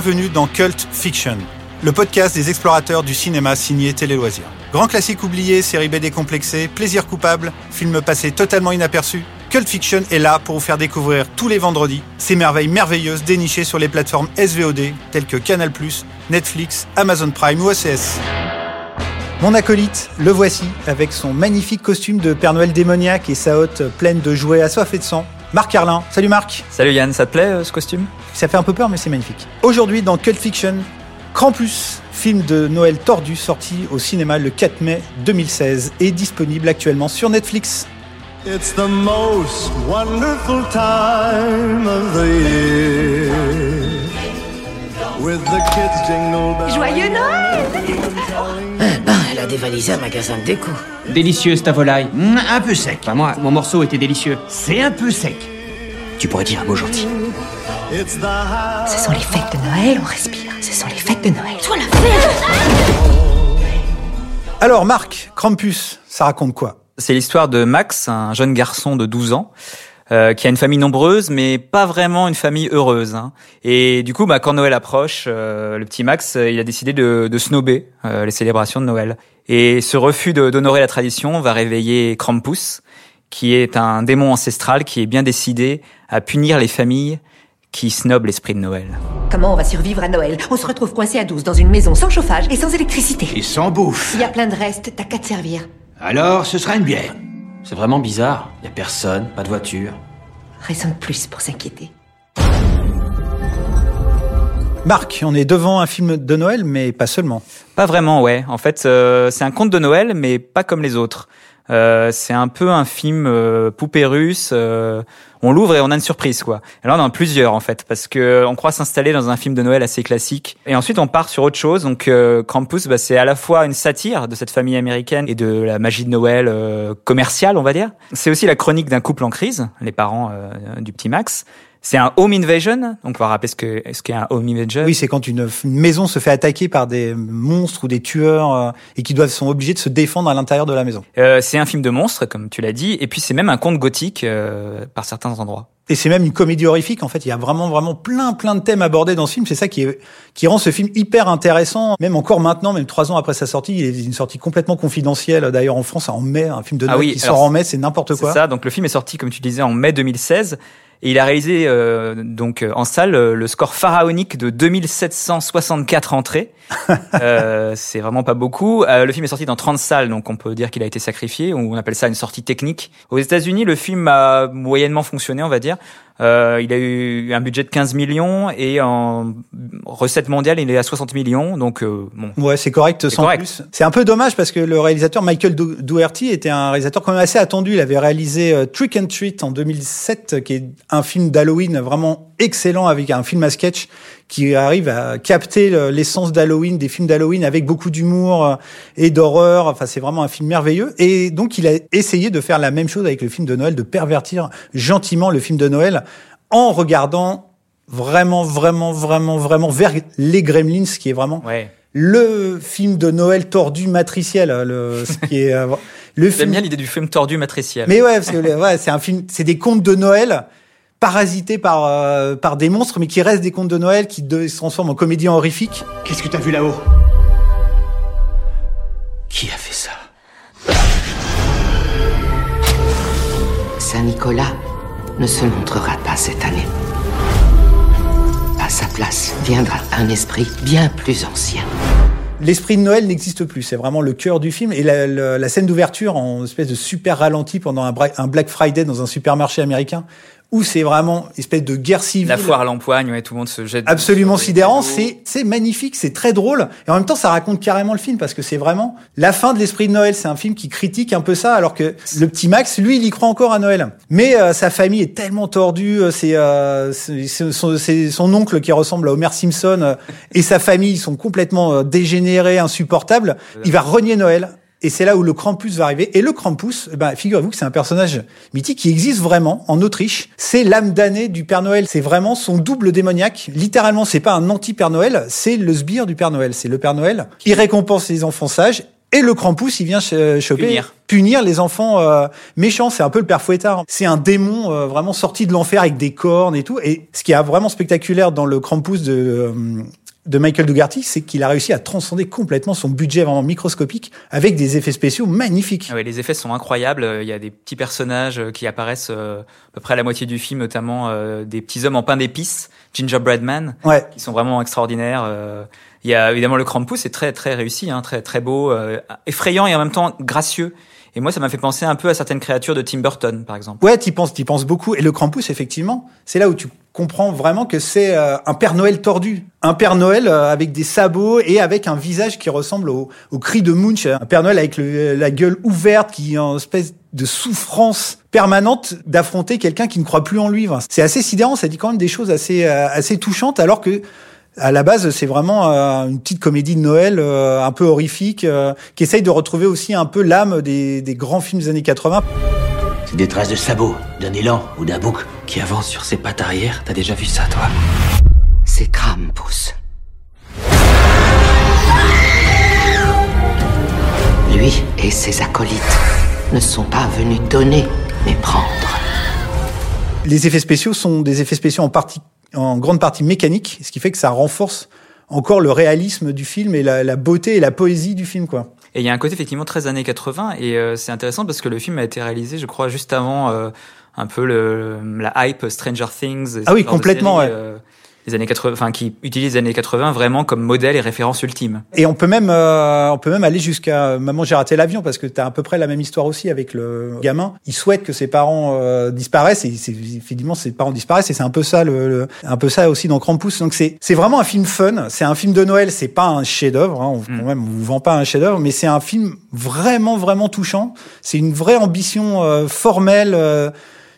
bienvenue dans Cult Fiction, le podcast des explorateurs du cinéma signé Télé Loisirs. Grand classique oublié, série B décomplexée, plaisir coupable, film passé totalement inaperçu, Cult Fiction est là pour vous faire découvrir tous les vendredis ces merveilles merveilleuses dénichées sur les plateformes SVOD telles que Canal+, Netflix, Amazon Prime ou OCS. Mon acolyte, le voici, avec son magnifique costume de Père Noël démoniaque et sa hotte pleine de jouets assoiffés de sang. Marc Carlin. Salut Marc. Salut Yann, ça te plaît euh, ce costume? Ça fait un peu peur, mais c'est magnifique. Aujourd'hui, dans Cult Fiction, Krampus, film de Noël tordu sorti au cinéma le 4 mai 2016 et disponible actuellement sur Netflix. It's the most wonderful time of the year. With the kids jingle bells. Joyeux Noël dévalisé un magasin de déco. Délicieuse ta volaille. Mm, un peu sec. Enfin moi, mon morceau était délicieux. C'est un peu sec. Tu pourrais dire un mot gentil. Ce sont les fêtes de Noël, on respire. Ce sont les fêtes de Noël. Toi la fête Alors Marc, Krampus, ça raconte quoi? C'est l'histoire de Max, un jeune garçon de 12 ans, euh, qui a une famille nombreuse, mais pas vraiment une famille heureuse. hein. Et du coup, bah, quand Noël approche, euh, le petit Max, euh, il a décidé de, de snober euh, les célébrations de Noël. Et ce refus d'honorer la tradition va réveiller Krampus, qui est un démon ancestral qui est bien décidé à punir les familles qui snobent l'esprit de Noël. Comment on va survivre à Noël? On se retrouve coincé à 12 dans une maison sans chauffage et sans électricité. Et sans bouffe. Il y a plein de restes, t'as qu'à te servir. Alors, ce sera une bière. C'est vraiment bizarre. Y a personne, pas de voiture. Raison de plus pour s'inquiéter. Marc, on est devant un film de Noël, mais pas seulement. Pas vraiment, ouais. En fait, euh, c'est un conte de Noël, mais pas comme les autres. Euh, c'est un peu un film euh, poupée russe. euh, on l'ouvre et on a une surprise, quoi. Alors on en a plusieurs en fait, parce que on croit s'installer dans un film de Noël assez classique. Et ensuite on part sur autre chose. Donc euh, Krampus, bah, c'est à la fois une satire de cette famille américaine et de la magie de Noël euh, commerciale, on va dire. C'est aussi la chronique d'un couple en crise, les parents euh, du petit Max. C'est un home invasion, donc on va rappeler ce que ce qu'est un home invasion. Oui, c'est quand une, une maison se fait attaquer par des monstres ou des tueurs euh, et qui doivent sont obligés de se défendre à l'intérieur de la maison. Euh, c'est un film de monstres, comme tu l'as dit, et puis c'est même un conte gothique euh, par certains endroits. Et c'est même une comédie horrifique. En fait, il y a vraiment, vraiment plein, plein de thèmes abordés dans ce film. C'est ça qui, est, qui rend ce film hyper intéressant. Même encore maintenant, même trois ans après sa sortie, il est une sortie complètement confidentielle. D'ailleurs, en France, en mai, un film de Ah Noël oui, qui sort en mai, c'est n'importe C'est quoi. ça. Donc le film est sorti, comme tu disais, en mai 2016. Et il a réalisé euh, donc en salle euh, le score pharaonique de 2764 entrées. euh, c'est vraiment pas beaucoup. Euh, le film est sorti dans 30 salles, donc on peut dire qu'il a été sacrifié, on appelle ça une sortie technique. Aux États-Unis, le film a moyennement fonctionné, on va dire. Euh, il a eu un budget de 15 millions et en recette mondiale, il est à 60 millions. Donc euh, bon, Ouais, c'est correct C'est sans correct. plus. C'est un peu dommage parce que le réalisateur Michael Do- était un réalisateur quand même assez attendu. Il avait réalisé euh, Trick and Treat en 2007, qui est un film d'Halloween vraiment excellent avec un film à sketch qui arrive à capter le- l'essence d'Halloween, des films d'Halloween avec beaucoup d'humour euh, et d'horreur. Enfin, c'est vraiment un film merveilleux. Et donc, il a essayé de faire la même chose avec le film de Noël, de pervertir gentiment le film de Noël en regardant vraiment, vraiment, vraiment, vraiment vers les Gremlins, qui est vraiment ouais. le film de Noël tordu matriciel, hein, le, ce qui est euh, le J'aime film. bien l'idée du film tordu matriciel. Mais ouais, c'est un film, c'est des contes de Noël parasités par euh, par des monstres, mais qui restent des contes de Noël qui de- se transforment en comédie horrifique. Qu'est-ce que t'as vu là-haut? Qui a fait ça? Saint-Nicolas ne se montrera pas cette année. À sa place viendra un esprit bien plus ancien. L'esprit de Noël n'existe plus. C'est vraiment le cœur du film. Et la, la- la scène d'ouverture en espèce de super ralenti pendant un Black Friday dans un supermarché américain, où c'est vraiment une espèce de guerre civile. La foire à l'empoigne, ouais, tout le monde se jette. absolument sidérant. C'est c'est magnifique, c'est très drôle et en même temps ça raconte carrément le film parce que c'est vraiment la fin de l'esprit de Noël. C'est un film qui critique un peu ça alors que le petit Max, lui, il y croit encore à Noël. Mais euh, sa famille est tellement tordue. euh, C'est euh, c'est- c'est son, c'est son oncle qui ressemble à Homer Simpson euh, et sa famille ils sont complètement euh, dégénérés, insupportables. Il va renier Noël. Et c'est là où le Krampus va arriver. Et le Krampus, eh ben, figurez-vous que c'est un personnage mythique qui existe vraiment en Autriche. C'est l'âme damnée du Père Noël. C'est vraiment son double démoniaque. Littéralement, c'est pas un anti-Père Noël, c'est le sbire du Père Noël. C'est le Père Noël qui récompense les enfants sages. Et le Krampus, il vient ch- choper Punir. punir les enfants euh, méchants. C'est un peu le père Fouettard. C'est un démon euh, vraiment sorti de l'enfer avec des cornes et tout. Et ce qui est vraiment spectaculaire dans le Krampus de euh, de Michael Dougherty, c'est qu'il a réussi à transcender complètement son budget vraiment microscopique avec des effets spéciaux magnifiques. Ah les effets sont incroyables. Il y a des petits personnages euh, qui apparaissent euh, à peu près à la moitié du film, notamment euh, des petits hommes en pain d'épices, Gingerbread Man, Ouais. qui sont vraiment extraordinaires. Euh, Il y a évidemment le Krampus, c'est très très réussi, hein, très très beau, euh, effrayant et en même temps gracieux. Et moi, ça m'a fait penser un peu à certaines créatures de Tim Burton, par exemple. Ouais, t'y penses, t'y penses beaucoup. Et le Krampus, effectivement, c'est là où tu comprends vraiment que c'est euh, un Père Noël tordu. Un Père Noël euh, avec des sabots et avec un visage qui ressemble au, cri de Munch. Un Père Noël avec le- la gueule ouverte, qui est en espèce de souffrance permanente d'affronter quelqu'un qui ne croit plus en lui. C'est assez sidérant, ça dit quand même des choses assez, euh, touchantes, alors que à la base, c'est vraiment euh, une petite comédie de Noël euh, un peu horrifique, euh, qui essaye de retrouver aussi un peu l'âme des grands films des années 80. C'est des traces de sabots, d'un élan ou d'un bouc qui avance sur ses pattes arrière. T'as déjà vu ça, toi? C'est Krampus. Lui et ses acolytes ne sont pas venus donner, mais prendre. Les effets spéciaux sont des effets spéciaux en partie, en grande partie mécaniques, ce qui fait que ça renforce encore le réalisme du film et la, la beauté et la poésie du film, quoi. Et il y a un côté effectivement très années 80 et euh, c'est intéressant parce que le film a été réalisé, je crois, juste avant euh, un peu le, la hype Stranger Things. et Ah oui, complètement, ouais. Euh, les années 80, enfin qui utilisent les années 80 vraiment comme modèle et référence ultime. Et on peut même, euh, on peut même aller jusqu'à Maman j'ai raté l'avion parce que t'as à peu près la même histoire aussi avec le gamin. Il souhaite que ses parents euh, disparaissent et effectivement ses parents disparaissent et c'est un peu ça le, le- un peu ça aussi dans Krampus. Donc c'est c'est vraiment un film fun. C'est un film de Noël. C'est pas un chef-d'œuvre. Hein, on, quand même, on vous vend pas un chef-d'œuvre, mais c'est un film vraiment vraiment touchant. C'est une vraie ambition euh, formelle.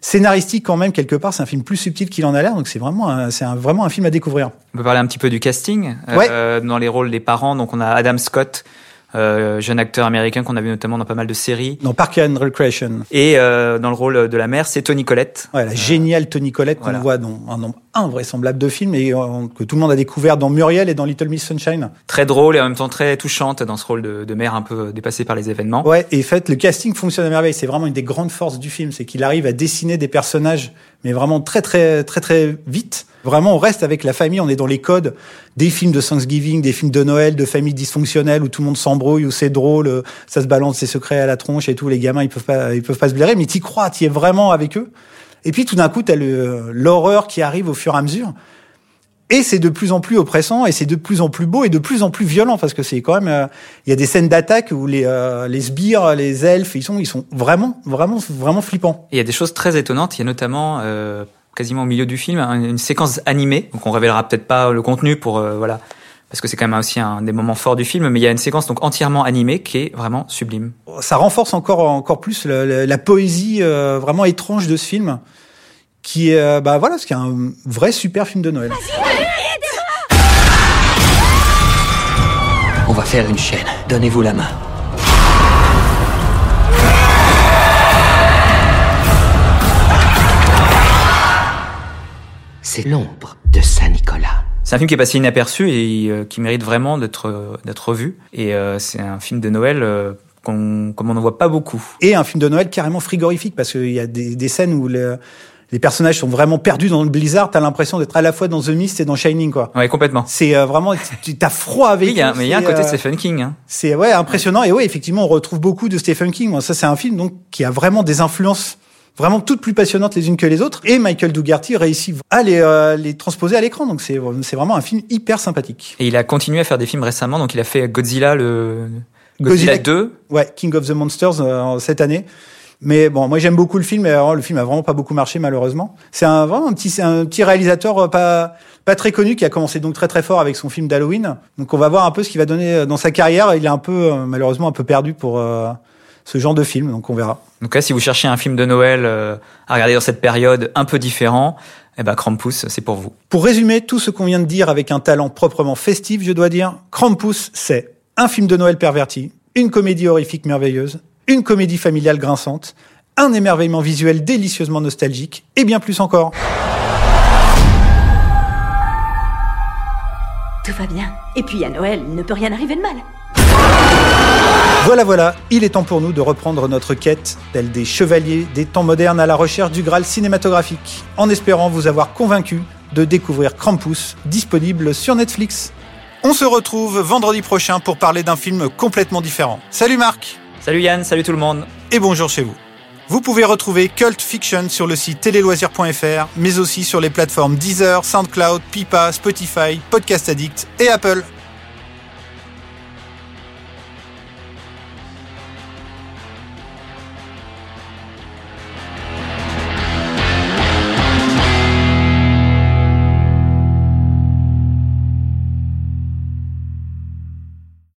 Scénaristique quand même quelque part c'est un film plus subtil qu'il en a l'air donc c'est vraiment un, c'est un, vraiment un film à découvrir On peut parler un petit peu du casting Ouais. euh, dans les rôles des parents. Donc on a Adam Scott, euh, jeune acteur américain qu'on a vu notamment dans pas mal de séries. dans Park and Recreation Et euh, dans le rôle de la mère, c'est Tony Collette. Ouais, la géniale Tony Collette qu'on voilà. voit dans un nombre invraisemblable de films et euh, que tout le monde a découvert dans Muriel et dans Little Miss Sunshine. Très drôle et en même temps très touchante dans ce rôle de, de mère un peu dépassée par les événements. Ouais, et en fait, le casting fonctionne à merveille. C'est vraiment une des grandes forces du film, c'est qu'il arrive à dessiner des personnages, mais vraiment très très très très vite. Vraiment, on reste avec la famille, on est dans les codes des films de Thanksgiving, des films de Noël, de familles dysfonctionnelles où tout le monde s'embrouille, où c'est drôle, euh, ça se balance ses secrets à la tronche et tout. Les gamins, ils peuvent pas, ils peuvent pas se blairer, mais t'y crois, t'y es vraiment avec eux. Et puis tout d'un coup, t'as le- l'horreur qui arrive au fur et à mesure. Et c'est de plus en plus oppressant, et c'est de plus en plus beau, et de plus en plus violent, parce que c'est quand même, euh, il y a des scènes d'attaque où les euh, les sbires, les elfes, ils sont ils sont vraiment vraiment vraiment flippants. Il y a des choses très étonnantes. Il y a notamment euh, quasiment au milieu du film un- une séquence animée. Donc on révélera peut-être pas le contenu pour euh, voilà parce que c'est quand même aussi un des moments forts du film. Mais il y a une séquence donc entièrement animée qui est vraiment sublime. Ça renforce encore encore plus la poésie euh, vraiment étrange de ce film, qui est euh, bah voilà, ce qui est un vrai super film de Noël. On va faire une chaîne. Donnez-vous la main. C'est l'ombre de Saint-Nicolas. C'est un film qui est passé inaperçu et euh, qui mérite vraiment d'être euh, d'être revu. Et euh, c'est un film de Noël euh, qu'on comme on n'en voit pas beaucoup. Et un film de Noël carrément frigorifique, parce qu'il y a des, des scènes où le- les personnages sont vraiment perdus dans le blizzard. T'as l'impression d'être à la fois dans The Mist et dans Shining, quoi. Ouais, complètement. C'est euh, vraiment, tu- t'as froid avec. Oui, il y a, eux, mais il y a un côté euh, Stephen King. Hein. C'est ouais impressionnant et ouais effectivement on retrouve beaucoup de Stephen King. Moi, ça c'est un film donc qui a vraiment des influences vraiment toutes plus passionnantes les unes que les autres et Michael Dougherty réussit à les, euh, les transposer à l'écran donc c'est c'est vraiment un film hyper sympathique. Et il a continué à faire des films récemment. Donc il a fait Godzilla le Godzilla, Godzilla 2. Ouais King of the Monsters euh, cette année. Mais bon, moi j'aime beaucoup le film, mais alors, le film a vraiment pas beaucoup marché malheureusement. C'est un vraiment un petit un petit réalisateur euh, pas pas très connu qui a commencé donc très très fort avec son film d'Halloween. Donc on va voir un peu ce qu'il va donner euh, dans sa carrière. Il est un peu euh, malheureusement un peu perdu pour euh, ce genre de film, donc on verra. Donc là, si vous cherchez un film de Noël euh, à regarder dans cette période un peu différent, eh ben Krampus, c'est pour vous. Pour résumer tout ce qu'on vient de dire avec un talent proprement festif, je dois dire, Krampus, c'est un film de Noël perverti, une comédie horrifique merveilleuse, une comédie familiale grinçante, un émerveillement visuel délicieusement nostalgique, et bien plus encore. Tout va bien. Et puis à Noël, il ne peut rien arriver de mal. Voilà, voilà, il est temps pour nous de reprendre notre quête, telle des chevaliers des temps modernes à la recherche du Graal cinématographique, en espérant vous avoir convaincu de découvrir Krampus, disponible sur Netflix. On se retrouve vendredi prochain pour parler d'un film complètement différent. Salut Marc Salut Yann, salut tout le monde. et bonjour chez vous. Vous pouvez retrouver Cult Fiction sur le site téléloisirs.fr, mais aussi sur les plateformes Deezer, SoundCloud, Pipa, Spotify, Podcast Addict et Apple.